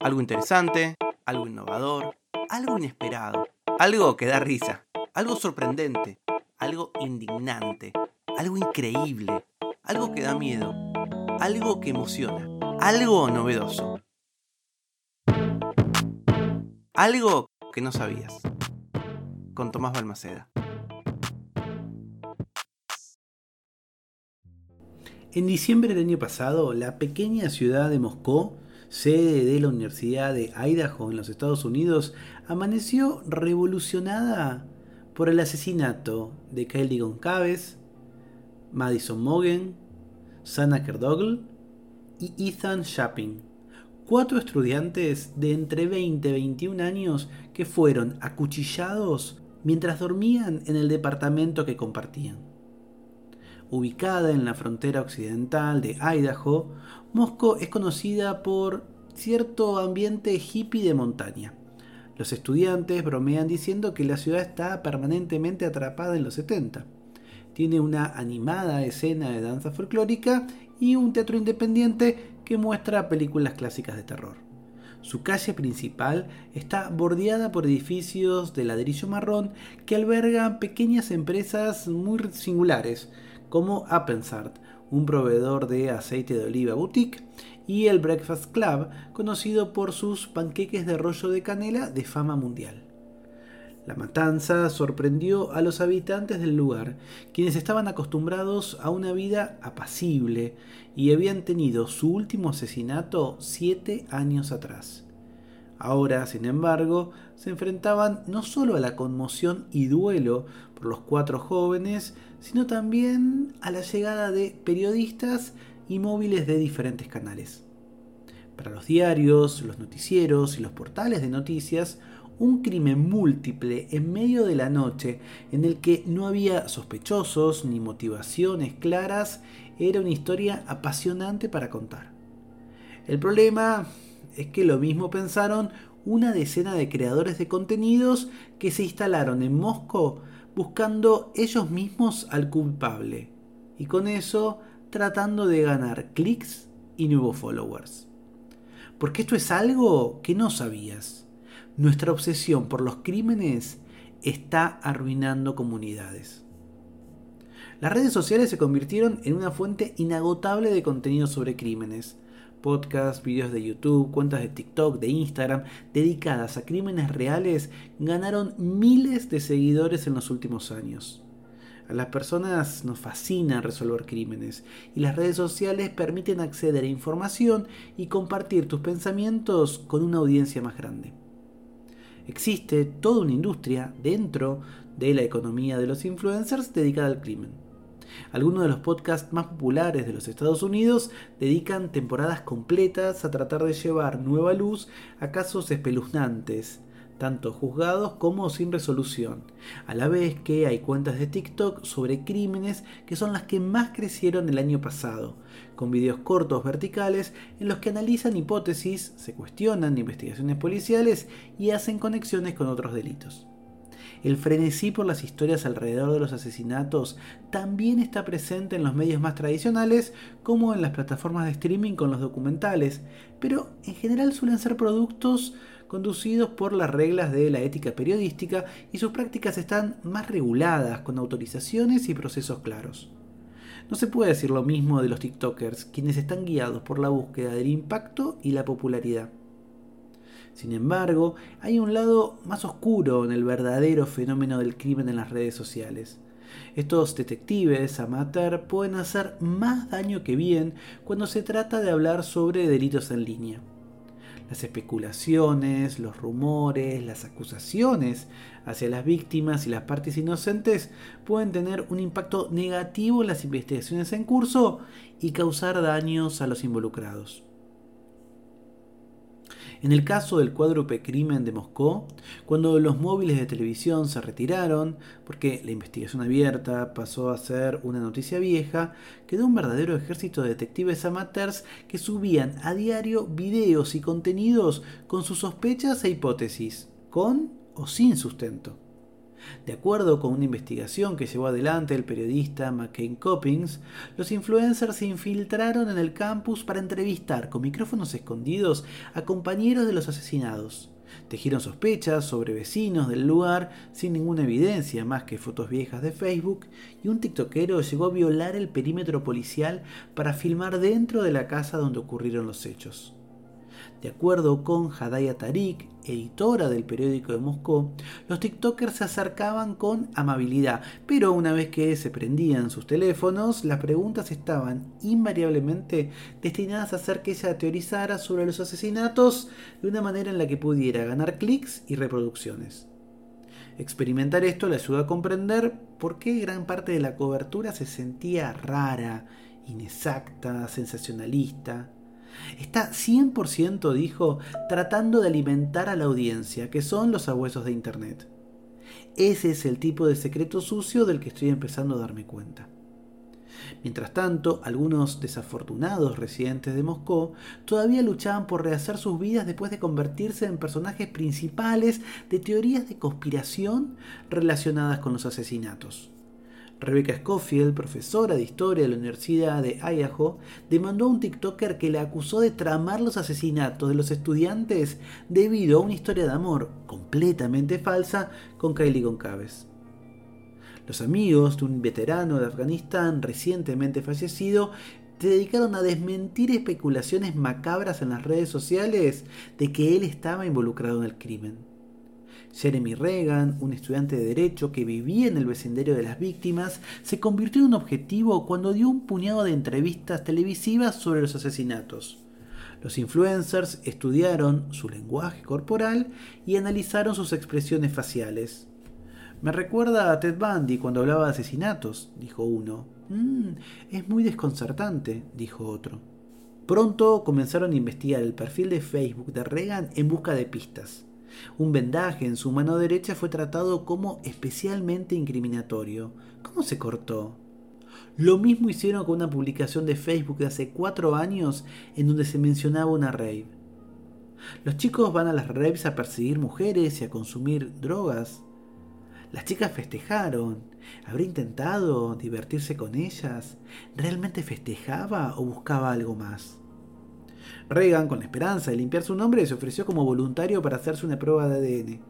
Algo interesante, algo innovador, algo inesperado, algo que da risa, algo sorprendente, algo indignante, algo increíble, algo que da miedo, algo que emociona, algo novedoso. Algo que no sabías. Con Tomás Balmaceda. En diciembre del año pasado, la pequeña ciudad de Moscú, sede de la Universidad de Idaho en los Estados Unidos, amaneció revolucionada por el asesinato de Kelly Goncalves, Madison Mogen, Sana Kerdogle y Ethan Shaping, cuatro estudiantes de entre 20 y 21 años que fueron acuchillados mientras dormían en el departamento que compartían. Ubicada en la frontera occidental de Idaho, Moscow es conocida por cierto ambiente hippie de montaña. Los estudiantes bromean diciendo que la ciudad está permanentemente atrapada en los 70. Tiene una animada escena de danza folclórica y un teatro independiente que muestra películas clásicas de terror. Su calle principal está bordeada por edificios de ladrillo marrón que albergan pequeñas empresas muy singulares, como Appensart, un proveedor de aceite de oliva boutique, y el Breakfast Club, conocido por sus panqueques de rollo de canela de fama mundial. La matanza sorprendió a los habitantes del lugar, quienes estaban acostumbrados a una vida apacible y habían tenido su último asesinato siete años atrás. Ahora, sin embargo, se enfrentaban no solo a la conmoción y duelo por los cuatro jóvenes, sino también a la llegada de periodistas y móviles de diferentes canales. Para los diarios, los noticieros y los portales de noticias, un crimen múltiple en medio de la noche en el que no había sospechosos ni motivaciones claras era una historia apasionante para contar. El problema es que lo mismo pensaron una decena de creadores de contenidos que se instalaron en Moscú buscando ellos mismos al culpable y con eso tratando de ganar clics y nuevos followers. Porque esto es algo que no sabías. Nuestra obsesión por los crímenes está arruinando comunidades. Las redes sociales se convirtieron en una fuente inagotable de contenido sobre crímenes. Podcasts, videos de YouTube, cuentas de TikTok, de Instagram, dedicadas a crímenes reales, ganaron miles de seguidores en los últimos años. A las personas nos fascina resolver crímenes y las redes sociales permiten acceder a información y compartir tus pensamientos con una audiencia más grande. Existe toda una industria dentro de la economía de los influencers dedicada al crimen. Algunos de los podcasts más populares de los Estados Unidos dedican temporadas completas a tratar de llevar nueva luz a casos espeluznantes, tanto juzgados como sin resolución, a la vez que hay cuentas de TikTok sobre crímenes que son las que más crecieron el año pasado, con videos cortos verticales en los que analizan hipótesis, se cuestionan investigaciones policiales y hacen conexiones con otros delitos. El frenesí por las historias alrededor de los asesinatos también está presente en los medios más tradicionales como en las plataformas de streaming con los documentales, pero en general suelen ser productos conducidos por las reglas de la ética periodística y sus prácticas están más reguladas, con autorizaciones y procesos claros. No se puede decir lo mismo de los TikTokers, quienes están guiados por la búsqueda del impacto y la popularidad. Sin embargo, hay un lado más oscuro en el verdadero fenómeno del crimen en las redes sociales. Estos detectives amateur pueden hacer más daño que bien cuando se trata de hablar sobre delitos en línea. Las especulaciones, los rumores, las acusaciones hacia las víctimas y las partes inocentes pueden tener un impacto negativo en las investigaciones en curso y causar daños a los involucrados. En el caso del cuádruple crimen de Moscú, cuando los móviles de televisión se retiraron, porque la investigación abierta pasó a ser una noticia vieja, quedó un verdadero ejército de detectives amateurs que subían a diario videos y contenidos con sus sospechas e hipótesis, con o sin sustento. De acuerdo con una investigación que llevó adelante el periodista McCain Coppings, los influencers se infiltraron en el campus para entrevistar con micrófonos escondidos a compañeros de los asesinados. Tejieron sospechas sobre vecinos del lugar sin ninguna evidencia más que fotos viejas de Facebook y un tiktokero llegó a violar el perímetro policial para filmar dentro de la casa donde ocurrieron los hechos. De acuerdo con Hadaya Tariq, editora del periódico de Moscú, los TikTokers se acercaban con amabilidad, pero una vez que se prendían sus teléfonos, las preguntas estaban invariablemente destinadas a hacer que ella teorizara sobre los asesinatos de una manera en la que pudiera ganar clics y reproducciones. Experimentar esto le ayudó a comprender por qué gran parte de la cobertura se sentía rara, inexacta, sensacionalista. Está 100%, dijo, tratando de alimentar a la audiencia, que son los abuesos de Internet. Ese es el tipo de secreto sucio del que estoy empezando a darme cuenta. Mientras tanto, algunos desafortunados residentes de Moscú todavía luchaban por rehacer sus vidas después de convertirse en personajes principales de teorías de conspiración relacionadas con los asesinatos. Rebecca Schofield, profesora de historia de la Universidad de Idaho, demandó a un TikToker que le acusó de tramar los asesinatos de los estudiantes debido a una historia de amor completamente falsa con Kylie Goncalves. Los amigos de un veterano de Afganistán recientemente fallecido se dedicaron a desmentir especulaciones macabras en las redes sociales de que él estaba involucrado en el crimen. Jeremy Reagan, un estudiante de derecho que vivía en el vecindario de las víctimas, se convirtió en un objetivo cuando dio un puñado de entrevistas televisivas sobre los asesinatos. Los influencers estudiaron su lenguaje corporal y analizaron sus expresiones faciales. Me recuerda a Ted Bundy cuando hablaba de asesinatos, dijo uno. Mm, es muy desconcertante, dijo otro. Pronto comenzaron a investigar el perfil de Facebook de Reagan en busca de pistas. Un vendaje en su mano derecha fue tratado como especialmente incriminatorio. ¿Cómo se cortó? Lo mismo hicieron con una publicación de Facebook de hace cuatro años en donde se mencionaba una rave. Los chicos van a las raves a perseguir mujeres y a consumir drogas. Las chicas festejaron. ¿Habría intentado divertirse con ellas? ¿Realmente festejaba o buscaba algo más? Reagan, con la esperanza de limpiar su nombre, se ofreció como voluntario para hacerse una prueba de ADN.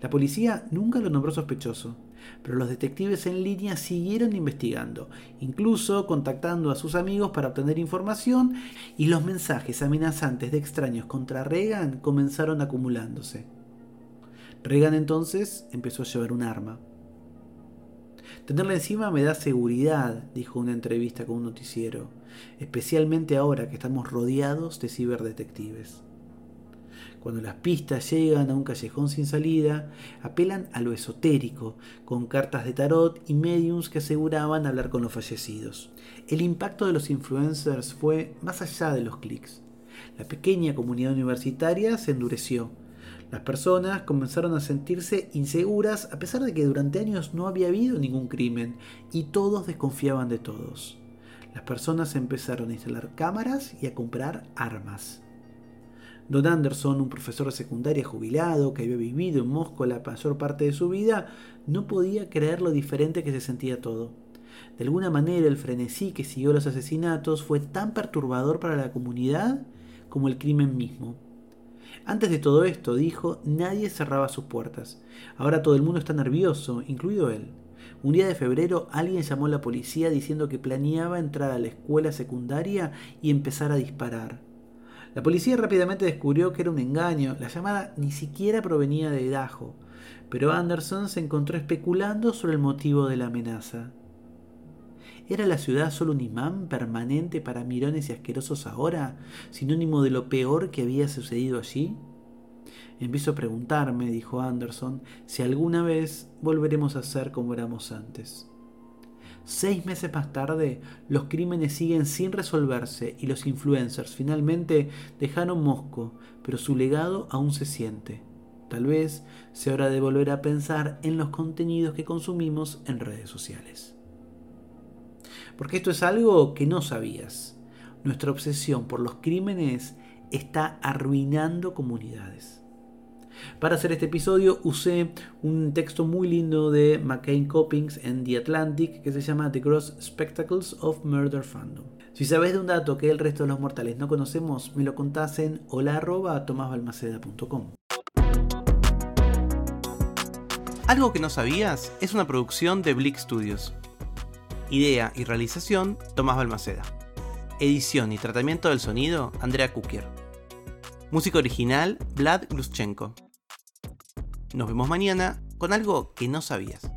La policía nunca lo nombró sospechoso, pero los detectives en línea siguieron investigando, incluso contactando a sus amigos para obtener información y los mensajes amenazantes de extraños contra Reagan comenzaron acumulándose. Reagan entonces empezó a llevar un arma. Tenerla encima me da seguridad, dijo una entrevista con un noticiero, especialmente ahora que estamos rodeados de ciberdetectives. Cuando las pistas llegan a un callejón sin salida, apelan a lo esotérico, con cartas de tarot y mediums que aseguraban hablar con los fallecidos. El impacto de los influencers fue más allá de los clics. La pequeña comunidad universitaria se endureció las personas comenzaron a sentirse inseguras a pesar de que durante años no había habido ningún crimen y todos desconfiaban de todos. Las personas empezaron a instalar cámaras y a comprar armas. Don Anderson, un profesor de secundaria jubilado que había vivido en Moscú la mayor parte de su vida, no podía creer lo diferente que se sentía todo. De alguna manera el frenesí que siguió los asesinatos fue tan perturbador para la comunidad como el crimen mismo. Antes de todo esto, dijo, nadie cerraba sus puertas. Ahora todo el mundo está nervioso, incluido él. Un día de febrero alguien llamó a la policía diciendo que planeaba entrar a la escuela secundaria y empezar a disparar. La policía rápidamente descubrió que era un engaño, la llamada ni siquiera provenía de Idaho, pero Anderson se encontró especulando sobre el motivo de la amenaza. ¿Era la ciudad solo un imán permanente para mirones y asquerosos ahora, sinónimo de lo peor que había sucedido allí? Empiezo a preguntarme, dijo Anderson, si alguna vez volveremos a ser como éramos antes. Seis meses más tarde, los crímenes siguen sin resolverse y los influencers finalmente dejaron Moscú, pero su legado aún se siente. Tal vez sea hora de volver a pensar en los contenidos que consumimos en redes sociales. Porque esto es algo que no sabías. Nuestra obsesión por los crímenes está arruinando comunidades. Para hacer este episodio usé un texto muy lindo de McCain Coppings en The Atlantic que se llama The Gross Spectacles of Murder Fandom. Si sabes de un dato que el resto de los mortales no conocemos, me lo contás en hola.tomasbalmaceda.com. Algo que no sabías es una producción de Blick Studios. Idea y realización, Tomás Balmaceda. Edición y tratamiento del sonido, Andrea Kukier. Música original, Vlad Gluschenko. Nos vemos mañana con algo que no sabías.